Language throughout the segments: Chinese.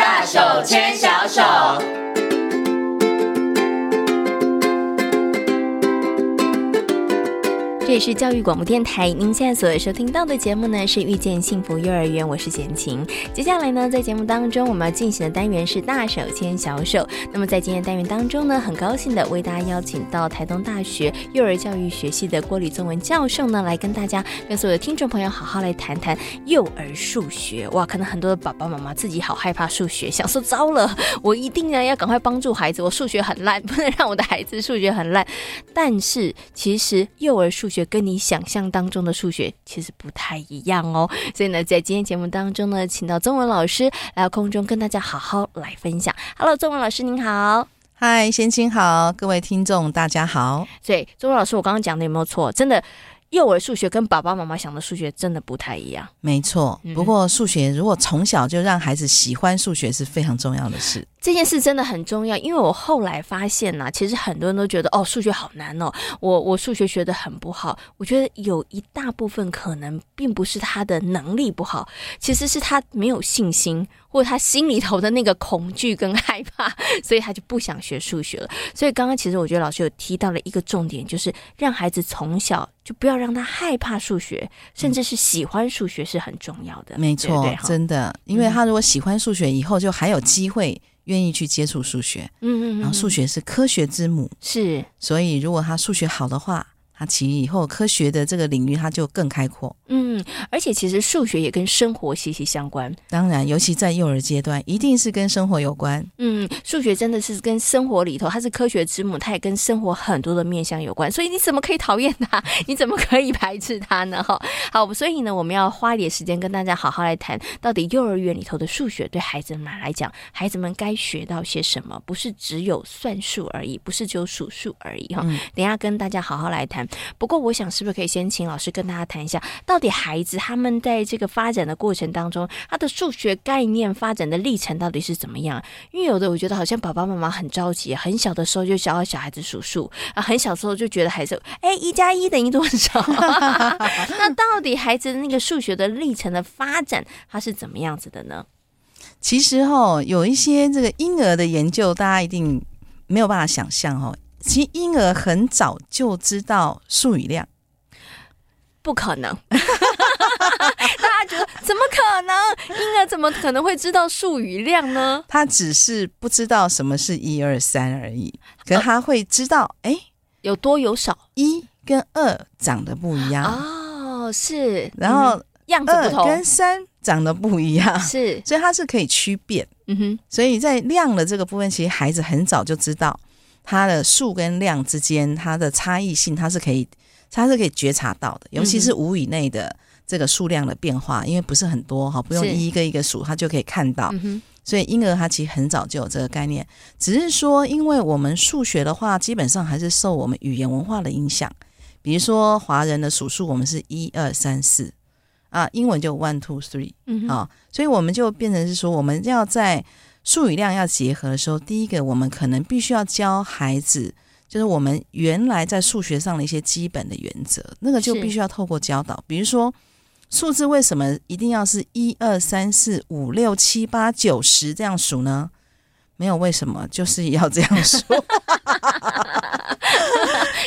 大手牵小手。里是教育广播电台，您现在所收听到的节目呢是《遇见幸福幼儿园》，我是简晴。接下来呢，在节目当中我们要进行的单元是“大手牵小手”。那么在今天单元当中呢，很高兴的为大家邀请到台东大学幼儿教育学系的郭李宗文教授呢，来跟大家、跟所有的听众朋友好好来谈谈幼儿数学。哇，可能很多的爸爸妈妈自己好害怕数学，想说糟了，我一定呢要赶快帮助孩子，我数学很烂，不能让我的孩子数学很烂。但是其实幼儿数学学跟你想象当中的数学其实不太一样哦，所以呢，在今天节目当中呢，请到中文老师来到空中跟大家好好来分享。Hello，中文老师您好，嗨，先青好，各位听众大家好。所以，中文老师，我刚刚讲的有没有错？真的。幼儿数学跟爸爸妈妈想的数学真的不太一样，没错。不过数学如果从小就让孩子喜欢数学是非常重要的事，这件事真的很重要。因为我后来发现呐，其实很多人都觉得哦，数学好难哦，我我数学学得很不好。我觉得有一大部分可能并不是他的能力不好，其实是他没有信心。或者他心里头的那个恐惧跟害怕，所以他就不想学数学了。所以刚刚其实我觉得老师有提到了一个重点，就是让孩子从小就不要让他害怕数学，甚至是喜欢数学是很重要的。没错，对对真的，因为他如果喜欢数学，以后就还有机会愿意去接触数学。嗯嗯，然后数学是科学之母，是，所以如果他数学好的话。他其实以后科学的这个领域，它就更开阔。嗯，而且其实数学也跟生活息息相关。当然，尤其在幼儿阶段，一定是跟生活有关。嗯，数学真的是跟生活里头，它是科学之母，它也跟生活很多的面向有关。所以你怎么可以讨厌它？你怎么可以排斥它呢？哈，好，所以呢，我们要花一点时间跟大家好好来谈，到底幼儿园里头的数学对孩子们来讲，孩子们该学到些什么？不是只有算术而已，不是只有数数而已。哈、嗯，等一下跟大家好好来谈。不过，我想是不是可以先请老师跟大家谈一下，到底孩子他们在这个发展的过程当中，他的数学概念发展的历程到底是怎么样？因为有的我觉得好像爸爸妈妈很着急，很小的时候就教小孩子数数啊，很小时候就觉得孩子哎，一加一等于多少？那到底孩子的那个数学的历程的发展，它是怎么样子的呢？其实哈，有一些这个婴儿的研究，大家一定没有办法想象哦。其实婴儿很早就知道数与量，不可能。大家觉得怎么可能？婴儿怎么可能会知道数与量呢？他只是不知道什么是一二三而已。可是他会知道，哎、呃，有多有少，一跟二长得不一样哦，是。然后样子不同，跟三长得不一样，是。所以他是可以区别。嗯哼。所以在量的这个部分，其实孩子很早就知道。它的数跟量之间，它的差异性，它是可以，它是可以觉察到的。尤其是五以内的这个数量的变化，嗯、因为不是很多哈，不用一个一个数，它就可以看到。嗯、所以婴儿他其实很早就有这个概念，只是说，因为我们数学的话，基本上还是受我们语言文化的影响。比如说华人的数数，我们是一二三四啊，英文就 one two three 啊，所以我们就变成是说，我们要在数与量要结合的时候，第一个我们可能必须要教孩子，就是我们原来在数学上的一些基本的原则，那个就必须要透过教导。比如说，数字为什么一定要是一二三四五六七八九十这样数呢？没有为什么，就是要这样说。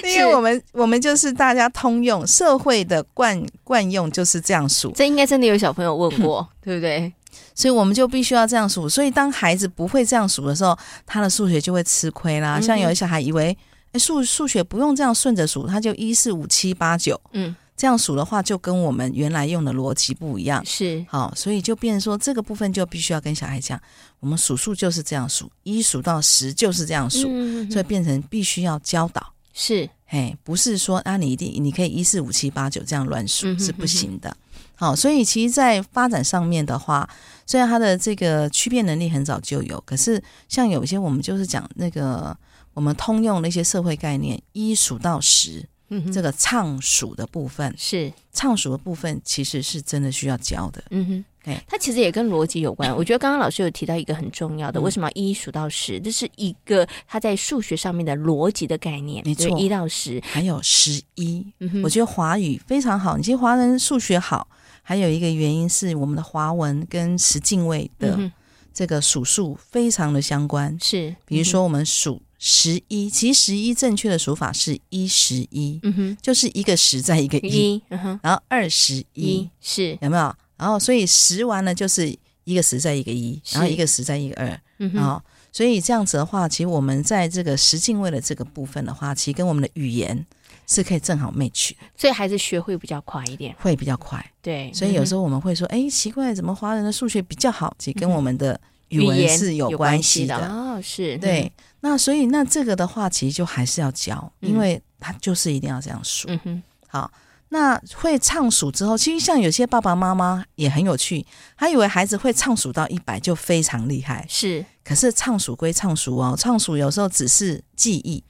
因为我们我们就是大家通用社会的惯惯用就是这样数。这应该真的有小朋友问过，对不对？所以我们就必须要这样数，所以当孩子不会这样数的时候，他的数学就会吃亏啦。像有些小孩以为，哎，数数学不用这样顺着数，他就一四五七八九，嗯，这样数的话就跟我们原来用的逻辑不一样，是。好，所以就变成说这个部分就必须要跟小孩讲，我们数数就是这样数，一数到十就是这样数，嗯，所以变成必须要教导，是，嘿，不是说啊，你一定你可以一四五七八九这样乱数是不行的。好，所以其实，在发展上面的话，虽然他的这个区别能力很早就有，可是像有一些我们就是讲那个我们通用的一些社会概念，一数到十，嗯，这个唱数的部分是唱数的部分，其实是真的需要教的。嗯哼，对，它其实也跟逻辑有关。我觉得刚刚老师有提到一个很重要的，为什么要一数到十？这是一个他在数学上面的逻辑的概念。没错，一到十，还有十一。嗯哼，我觉得华语非常好，你其实华人数学好。还有一个原因是我们的华文跟十进位的这个数数非常的相关。是，比如说我们数十一，其实十一正确的数法是一十一，嗯哼，就是一个十再一个一，嗯哼，然后二十一是。有没有？然后所以十完了就是一个十在一个一，然后一个十在一个二，嗯哼，然后所以这样子的话，其实我们在这个十进位的这个部分的话，其实跟我们的语言。是可以正好 match 的，所以还是学会比较快一点，会比较快。对，所以有时候我们会说，哎、嗯，奇怪，怎么华人的数学比较好？其实跟我们的语文是有关系的。的哦，是对。那所以那这个的话，其实就还是要教，嗯、因为他就是一定要这样数。嗯哼。好，那会唱数之后，其实像有些爸爸妈妈也很有趣，他以为孩子会唱数到一百就非常厉害。是，可是唱数归唱数哦，唱数有时候只是记忆，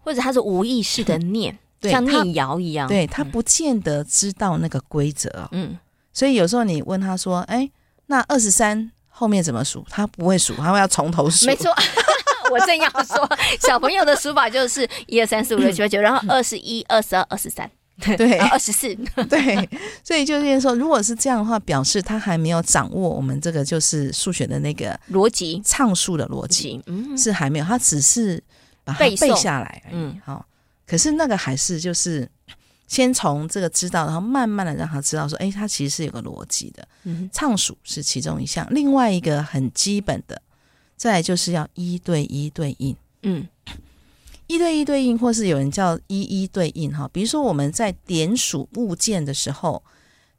或者他是无意识的念。像念谣一样，对，他不见得知道那个规则，嗯，所以有时候你问他说：“哎，那二十三后面怎么数？”他不会数，他会要从头数。没错，我正要说，小朋友的数法就是一二三四五六七八九，然后二十一、二十二、二十三，对，二十四，对，所以就是说，如果是这样的话，表示他还没有掌握我们这个就是数学的那个逻辑，唱数的逻辑，嗯，是还没有，他只是把它背下来而已，嗯，好。可是那个还是就是先从这个知道，然后慢慢的让他知道说，哎，他其实是有个逻辑的。嗯，唱数是其中一项，另外一个很基本的，再来就是要一对一对应。嗯，一对一对应，或是有人叫一一对应哈。比如说我们在点数物件的时候，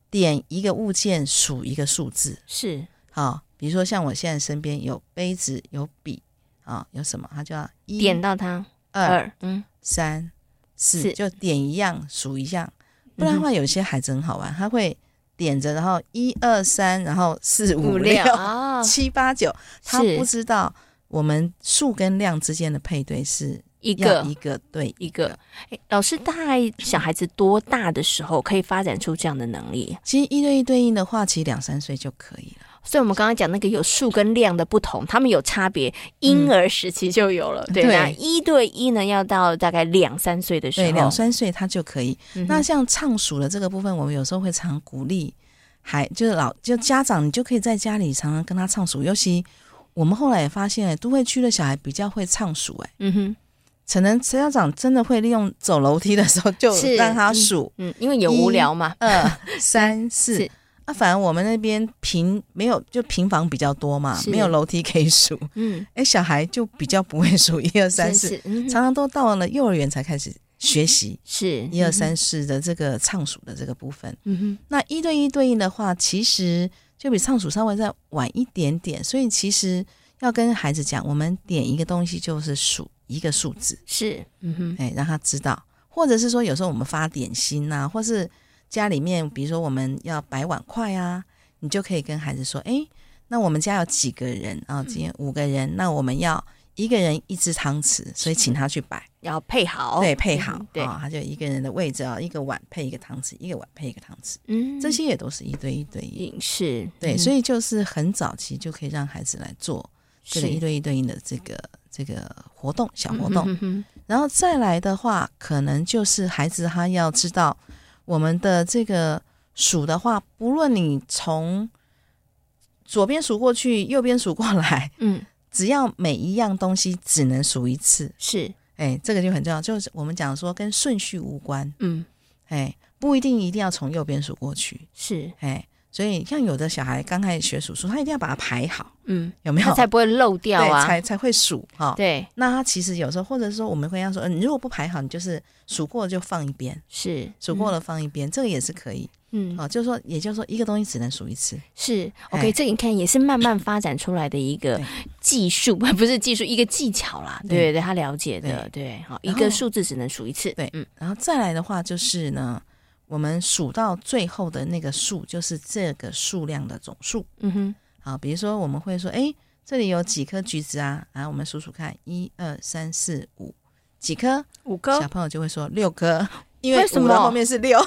点一个物件数一个数字。是。好。比如说像我现在身边有杯子、有笔啊，有什么，他就要一点到它。二嗯。三。四就点一样数一样，不然的话有些孩子很好玩，他会点着，然后一二三，然后四五六七八九，他不知道我们数跟量之间的配对是一个一个对一个。老师，大概小孩子多大的时候可以发展出这样的能力？其实一对一对应的话，其实两三岁就可以了。所以，我们刚刚讲那个有数跟量的不同，他们有差别，婴儿时期就有了，嗯、对那？一对一呢，要到大概两三岁的时候，对，两三岁他就可以。嗯、那像唱数的这个部分，我们有时候会常鼓励，还就是老就家长，你就可以在家里常常跟他唱数。尤其我们后来也发现，都会区的小孩比较会唱数，哎，嗯哼，可能陈校长真的会利用走楼梯的时候就让他数，嗯，因为也无聊嘛，二 三四。啊，反正我们那边平没有，就平房比较多嘛，没有楼梯可以数。嗯，哎，小孩就比较不会数一二三四，常常都到了幼儿园才开始学习是一二三四的这个唱数的这个部分。嗯哼，那一对一对应的话，其实就比唱数稍微再晚一点点，所以其实要跟孩子讲，我们点一个东西就是数一个数字。是，嗯哼，哎，让他知道，或者是说有时候我们发点心呐，或是。家里面，比如说我们要摆碗筷啊，你就可以跟孩子说：“哎，那我们家有几个人？啊？今天五个人，那我们要一个人一只汤匙，所以请他去摆，要配好，对，配好，对，他就一个人的位置啊，一个碗配一个汤匙，一个碗配一个汤匙，嗯，这些也都是一对一对应，是对，所以就是很早期就可以让孩子来做这个一对一对应的这个这个活动小活动，然后再来的话，可能就是孩子他要知道。我们的这个数的话，不论你从左边数过去，右边数过来，嗯，只要每一样东西只能数一次，是，哎，这个就很重要，就是我们讲说跟顺序无关，嗯，哎，不一定一定要从右边数过去，是，哎。所以，像有的小孩刚开始学数数，他一定要把它排好，嗯，有没有？他才不会漏掉啊，才才会数哈。对，那他其实有时候，或者是说，我们会要说，嗯，你如果不排好，你就是数过了就放一边，是数过了放一边，这个也是可以，嗯，哦，就是说，也就是说，一个东西只能数一次，是 OK。这你看也是慢慢发展出来的一个技术，不是技术，一个技巧啦，对对，他了解的，对，好，一个数字只能数一次，对，嗯，然后再来的话就是呢。我们数到最后的那个数，就是这个数量的总数。嗯哼，好，比如说我们会说，哎，这里有几颗橘子啊？来，我们数数看，一二三四五，几颗？五颗。小朋友就会说六颗，因为五的后面是六。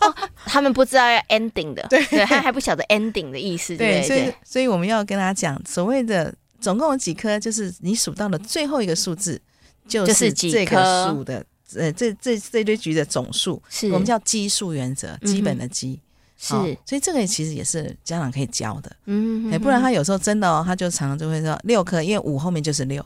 哦，他们不知道要 ending 的，对，对，他还不晓得 ending 的意思，对，对，所以，所以我们要跟他讲，所谓的总共有几颗，就是你数到的最后一个数字，就是这个数的。呃，这这这堆橘的总数，是我们叫基数原则，基本的基，是，所以这个其实也是家长可以教的。嗯，哎，不然他有时候真的哦，他就常常就会说六颗，因为五后面就是六。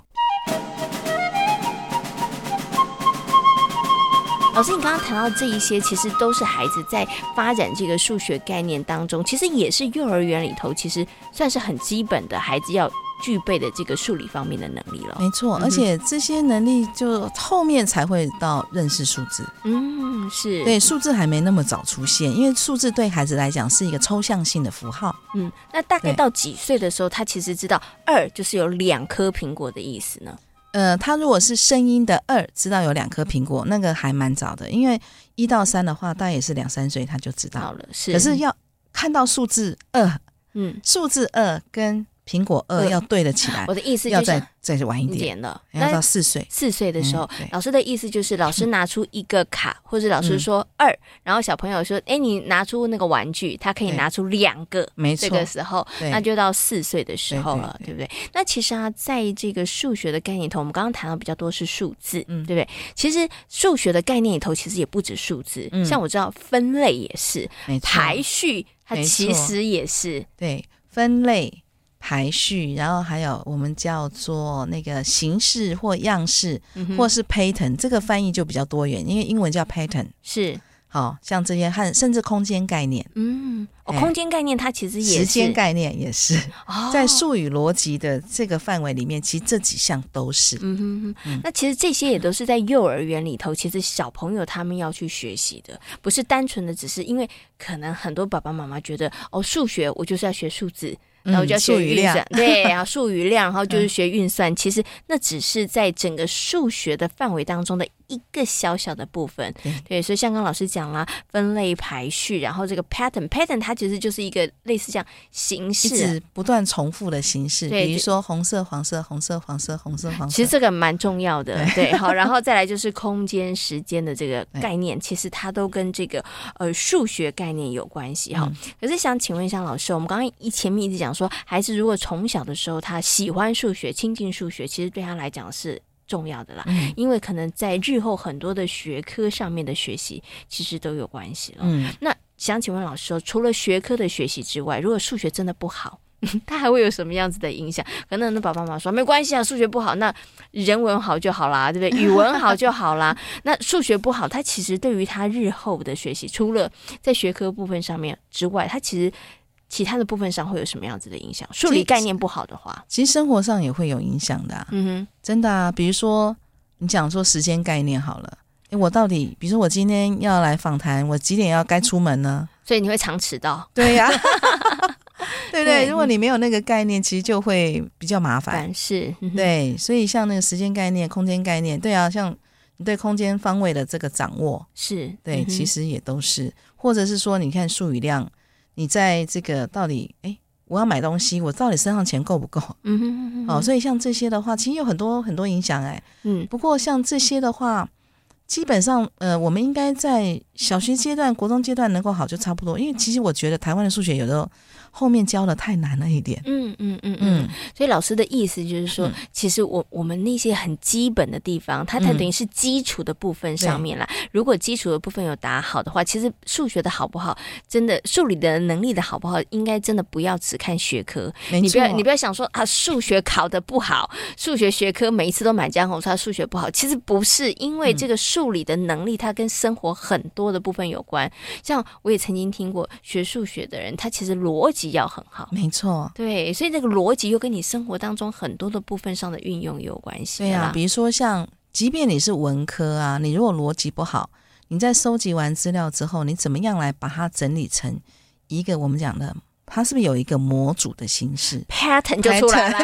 老师，你刚刚谈到这一些，其实都是孩子在发展这个数学概念当中，其实也是幼儿园里头，其实算是很基本的孩子要具备的这个数理方面的能力了。没错，而且这些能力就后面才会到认识数字。嗯，是对，数字还没那么早出现，因为数字对孩子来讲是一个抽象性的符号。嗯，那大概到几岁的时候，他其实知道二就是有两颗苹果的意思呢？呃，他如果是声音的二，知道有两颗苹果，那个还蛮早的，因为一到三的话，大概也是两三岁他就知道了。是，可是要看到数字二，嗯，数字二跟。苹果二要对得起来，我的意思要再再晚一点了，要到四岁。四岁的时候，老师的意思就是，老师拿出一个卡，或者老师说二，然后小朋友说：“哎，你拿出那个玩具，他可以拿出两个。”没错，这个时候那就到四岁的时候了，对不对？那其实啊，在这个数学的概念里头，我们刚刚谈到比较多是数字，嗯，对不对？其实数学的概念里头，其实也不止数字，像我知道分类也是，排序它其实也是。对分类。排序，然后还有我们叫做那个形式或样式，嗯、或是 pattern，这个翻译就比较多元，因为英文叫 pattern，是，好像这些和甚至空间概念，嗯，哦，空间概念它其实也是，时间概念也是，哦、在术语逻辑的这个范围里面，其实这几项都是，嗯哼哼，嗯、那其实这些也都是在幼儿园里头，其实小朋友他们要去学习的，不是单纯的只是因为可能很多爸爸妈妈觉得哦，数学我就是要学数字。然后就要学运算，对，然后数语量，然后就是学运算。其实那只是在整个数学的范围当中的一个小小的部分。对，所以像刚老师讲啦，分类排序，然后这个 pattern，pattern 它其实就是一个类似这样形式，一直不断重复的形式。比如说红色、黄色、红色、黄色、红色、黄色。其实这个蛮重要的，对，好，然后再来就是空间、时间的这个概念，其实它都跟这个呃数学概念有关系哈。可是想请问一下老师，我们刚刚一前面一直讲。说孩子如果从小的时候他喜欢数学、亲近数学，其实对他来讲是重要的啦。嗯，因为可能在日后很多的学科上面的学习，其实都有关系了。嗯，那想请问老师说，除了学科的学习之外，如果数学真的不好，他还会有什么样子的影响？可能很多爸爸妈妈说没关系啊，数学不好，那人文好就好啦，对不对？语文好就好啦。那数学不好，他其实对于他日后的学习，除了在学科部分上面之外，他其实。其他的部分上会有什么样子的影响？数理概念不好的话，其实生活上也会有影响的、啊。嗯哼，真的啊。比如说，你讲说时间概念好了，诶，我到底，比如说我今天要来访谈，我几点要该出门呢？所以你会常迟到。对呀、啊，对对。如果你没有那个概念，其实就会比较麻烦。是，嗯、对。所以像那个时间概念、空间概念，对啊，像你对空间方位的这个掌握，是对，其实也都是，或者是说，你看术语量。你在这个到底，哎，我要买东西，我到底身上钱够不够？嗯哼嗯哼。哦，所以像这些的话，其实有很多很多影响，哎。嗯。不过像这些的话，基本上，呃，我们应该在小学阶段、国中阶段能够好就差不多，因为其实我觉得台湾的数学有时候。后面教的太难了一点，嗯嗯嗯嗯，所以老师的意思就是说，嗯、其实我我们那些很基本的地方，它它等于是基础的部分上面啦。嗯、如果基础的部分有打好的话，其实数学的好不好，真的数理的能力的好不好，应该真的不要只看学科。你不要你不要想说啊，数学考的不好，数学学科每一次都满江红，说他数学不好，其实不是，因为这个数理的能力，它跟生活很多的部分有关。像我也曾经听过学数学的人，他其实逻辑。要很好，没错，对，所以这个逻辑又跟你生活当中很多的部分上的运用有关系。对啊，比如说像，即便你是文科啊，你如果逻辑不好，你在收集完资料之后，你怎么样来把它整理成一个我们讲的，它是不是有一个模组的形式，pattern 就出来了。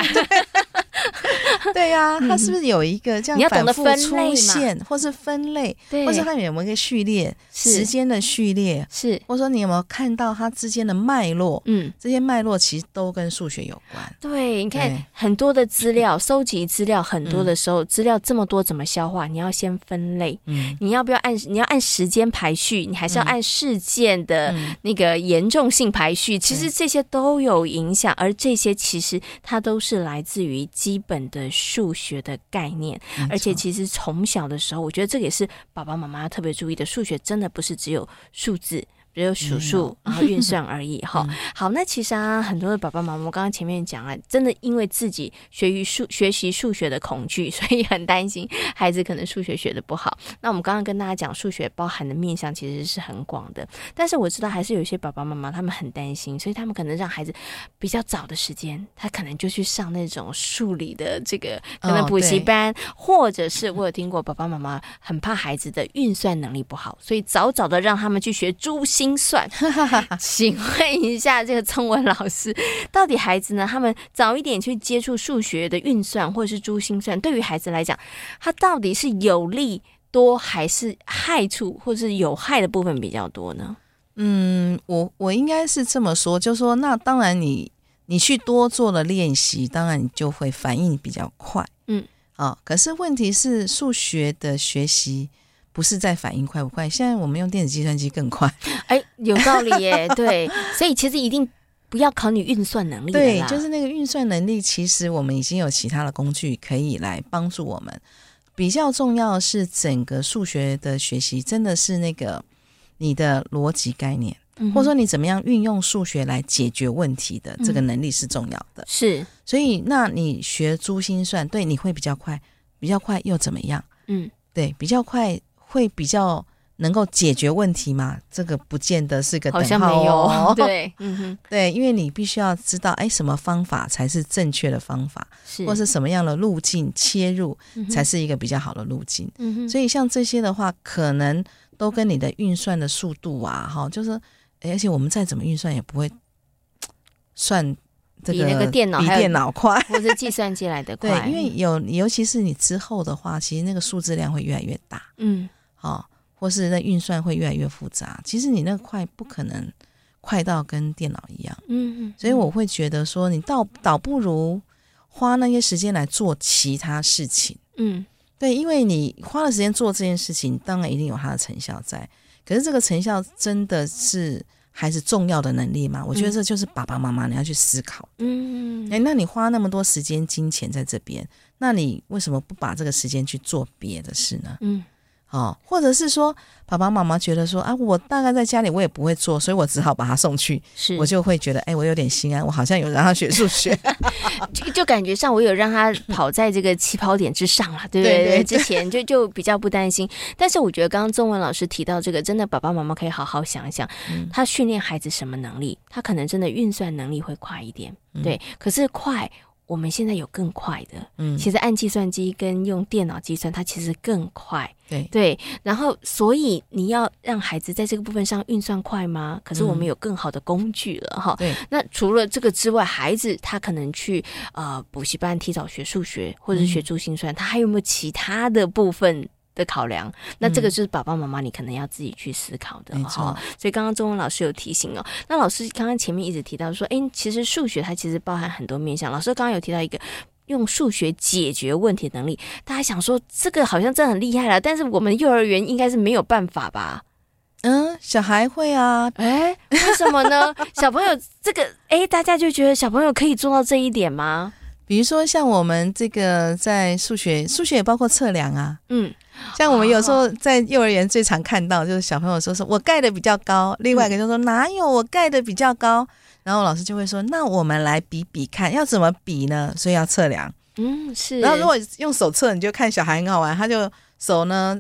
对呀，它是不是有一个这样反复出现，或是分类，或是它有没有一个序列，时间的序列，是，或者说你有没有看到它之间的脉络？嗯，这些脉络其实都跟数学有关。对，你看很多的资料，收集资料很多的时候，资料这么多怎么消化？你要先分类，嗯，你要不要按你要按时间排序？你还是要按事件的那个严重性排序？其实这些都有影响，而这些其实它都是来自于基本的。数学的概念，而且其实从小的时候，我觉得这个也是爸爸妈妈要特别注意的。数学真的不是只有数字，只有数数，然后运算而已 哈。好，那其实啊，很多的爸爸妈妈，我刚刚前面讲了，真的因为自己学于数学习数学的恐惧，所以很担心孩子可能数学学的不好。那我们刚刚跟大家讲，数学包含的面向其实是很广的，但是我知道还是有一些爸爸妈妈他们很担心，所以他们可能让孩子比较早的时间，他可能就去上那种数理的这个可能补习班，哦、或者是我有听过爸爸妈妈很怕孩子的运算能力不好，所以早早的让他们去学珠心。精算，请问一下，这个聪文老师，到底孩子呢？他们早一点去接触数学的运算，或者是珠心算，对于孩子来讲，他到底是有利多还是害处，或者是有害的部分比较多呢？嗯，我我应该是这么说，就是说，那当然你你去多做了练习，当然你就会反应比较快，嗯，啊、哦，可是问题是数学的学习。不是在反应快不快？现在我们用电子计算机更快。哎，有道理耶。对，所以其实一定不要考你运算能力。对，就是那个运算能力，其实我们已经有其他的工具可以来帮助我们。比较重要的是，整个数学的学习真的是那个你的逻辑概念，嗯、或者说你怎么样运用数学来解决问题的这个能力是重要的。是、嗯，所以那你学珠心算，对，你会比较快，比较快又怎么样？嗯，对，比较快。会比较能够解决问题吗？这个不见得是个等号哦。好像没有。对，嗯哼，对，因为你必须要知道，哎，什么方法才是正确的方法，是或是什么样的路径切入才是一个比较好的路径。嗯哼，所以像这些的话，可能都跟你的运算的速度啊，哈，就是，而且我们再怎么运算也不会算这个比那个电脑比电脑快，或者计算机来的快。对，因为有，尤其是你之后的话，其实那个数字量会越来越大。嗯。哦，或是那运算会越来越复杂。其实你那个快不可能快到跟电脑一样。嗯嗯。所以我会觉得说，你倒倒不如花那些时间来做其他事情。嗯，对，因为你花了时间做这件事情，当然一定有它的成效在。可是这个成效真的是还是重要的能力吗？我觉得这就是爸爸妈妈你要去思考。嗯嗯。哎，那你花那么多时间金钱在这边，那你为什么不把这个时间去做别的事呢？嗯。哦，或者是说，爸爸妈妈觉得说，啊，我大概在家里我也不会做，所以我只好把他送去，是我就会觉得，哎，我有点心安，我好像有让他学数学，就就感觉上我有让他跑在这个起跑点之上了，对不对？之前就就比较不担心。但是我觉得刚刚中文老师提到这个，真的爸爸妈妈可以好好想一想，嗯、他训练孩子什么能力？他可能真的运算能力会快一点，对，嗯、可是快。我们现在有更快的，嗯，其实按计算机跟用电脑计算，它其实更快，对对。然后，所以你要让孩子在这个部分上运算快吗？可是我们有更好的工具了哈。对、嗯。那除了这个之外，孩子他可能去呃补习班提早学数学，或者是学珠心算，嗯、他还有没有其他的部分？的考量，那这个就是爸爸妈妈你可能要自己去思考的哈。所以刚刚中文老师有提醒哦，那老师刚刚前面一直提到说，哎，其实数学它其实包含很多面向。老师刚刚有提到一个用数学解决问题的能力，大家想说这个好像真的很厉害了，但是我们幼儿园应该是没有办法吧？嗯，小孩会啊，哎，为什么呢？小朋友这个，哎，大家就觉得小朋友可以做到这一点吗？比如说像我们这个在数学，数学也包括测量啊，嗯。像我们有时候在幼儿园最常看到，就是小朋友说说我盖的比较高，另外一个就说哪有我盖的比较高，然后老师就会说那我们来比比看，要怎么比呢？所以要测量，嗯是。然后如果用手测，你就看小孩很好玩，他就手呢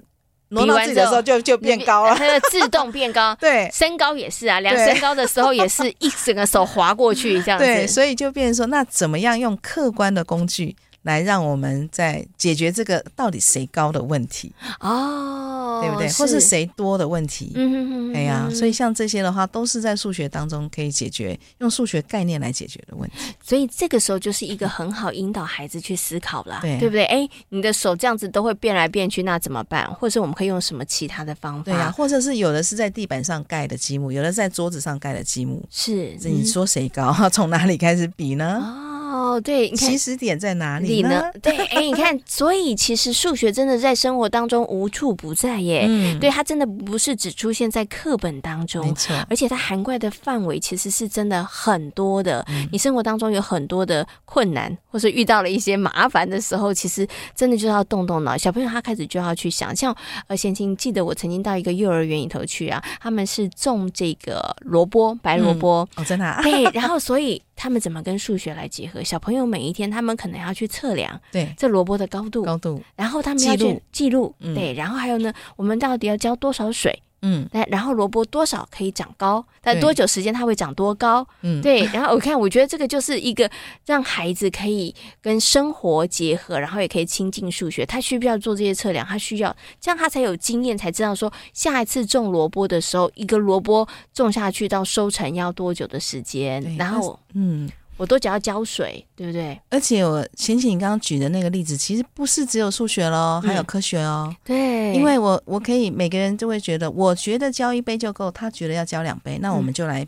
挪到自己的时候就就变高了，它就自动变高。对，身高也是啊，量身高的时候也是一整个手滑过去这样 子。对，所以就变成说那怎么样用客观的工具？来让我们在解决这个到底谁高的问题哦，对不对？是或是谁多的问题？嗯哼哼，哎呀，所以像这些的话，都是在数学当中可以解决，用数学概念来解决的问题。所以这个时候就是一个很好引导孩子去思考了，对，对不对？哎，你的手这样子都会变来变去，那怎么办？或者我们可以用什么其他的方法？对呀，或者是有的是在地板上盖的积木，有的在桌子上盖的积木，是，你说谁高？从哪里开始比呢？哦，哦，对，你看起始点在哪里呢？对，哎，你看，所以其实数学真的在生活当中无处不在耶。嗯，对，它真的不是只出现在课本当中，没错，而且它涵盖的范围其实是真的很多的。嗯，你生活当中有很多的困难，或是遇到了一些麻烦的时候，其实真的就要动动脑。小朋友他开始就要去想，像呃，贤青记得我曾经到一个幼儿园里头去啊，他们是种这个萝卜，白萝卜，嗯，哦，真的啊，对，然后 所以。他们怎么跟数学来结合？小朋友每一天，他们可能要去测量，对，这萝卜的高度，高度，然后他们要去记录，对，然后还有呢，我们到底要浇多少水？嗯，然后萝卜多少可以长高？但多久时间它会长多高？嗯，对。然后我看，我觉得这个就是一个让孩子可以跟生活结合，然后也可以亲近数学。他需不需要做这些测量？他需要，这样他才有经验，才知道说下一次种萝卜的时候，一个萝卜种下去到收成要多久的时间？然后，嗯。我都只要浇水，对不对？而且我想起你刚刚举的那个例子，其实不是只有数学喽，还有科学哦。嗯、对，因为我我可以每个人都会觉得，我觉得浇一杯就够，他觉得要浇两杯，那我们就来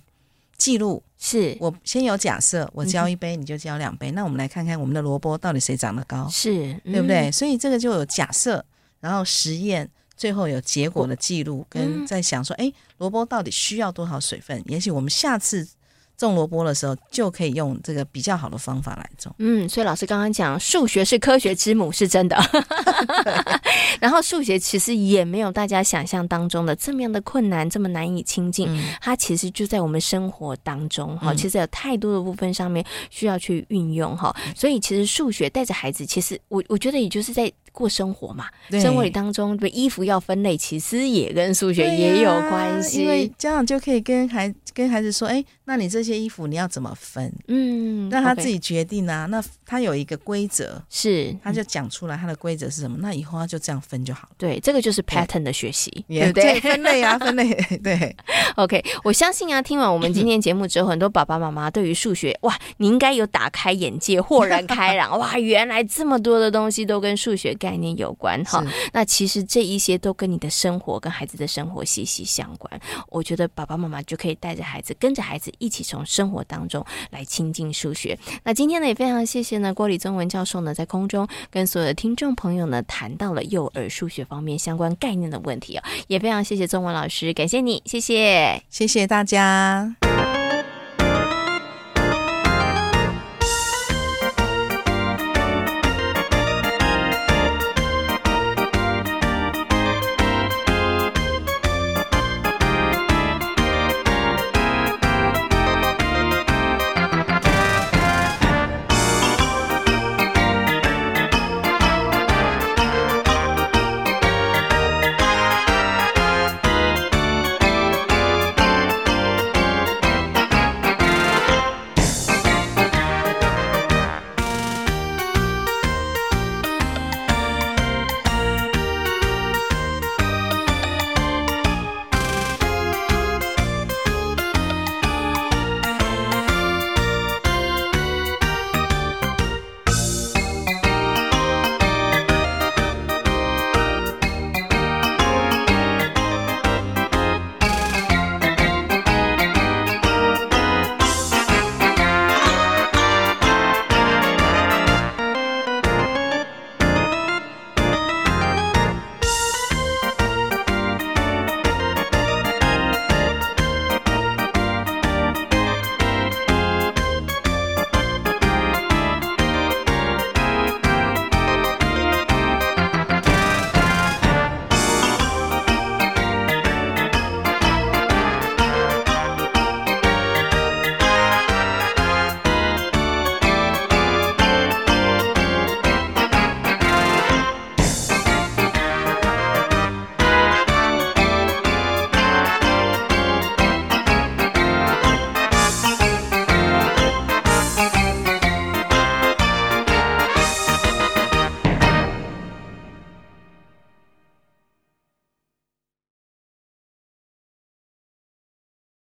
记录。是、嗯、我先有假设，我浇一杯，你就浇两杯，嗯、那我们来看看我们的萝卜到底谁长得高，是、嗯、对不对？所以这个就有假设，然后实验，最后有结果的记录，跟在想说，哎，萝卜到底需要多少水分？也许我们下次。种萝卜的时候就可以用这个比较好的方法来种。嗯，所以老师刚刚讲数学是科学之母是真的，然后数学其实也没有大家想象当中的这么样的困难，这么难以亲近。嗯、它其实就在我们生活当中哈，其实有太多的部分上面需要去运用哈。所以其实数学带着孩子，其实我我觉得也就是在。过生活嘛，对生活里当中的衣服要分类，其实也跟数学也有关系。啊、因为家长就可以跟孩跟孩子说：“哎，那你这些衣服你要怎么分？”嗯，让他自己决定啊。那他有一个规则，是他就讲出来他的规则是什么，那以后他就这样分就好了。对，这个就是 pattern 的学习，对不对？分类啊，分类。对，OK。我相信啊，听完我们今天节目之后，很多爸爸妈妈对于数学，哇，你应该有打开眼界，豁然开朗。哇，原来这么多的东西都跟数学概念有关哈，那其实这一些都跟你的生活、跟孩子的生活息息相关。我觉得爸爸妈妈就可以带着孩子，跟着孩子一起从生活当中来亲近数学。那今天呢，也非常谢谢呢郭李宗文教授呢，在空中跟所有的听众朋友呢，谈到了幼儿数学方面相关概念的问题啊，也非常谢谢宗文老师，感谢你，谢谢，谢谢大家。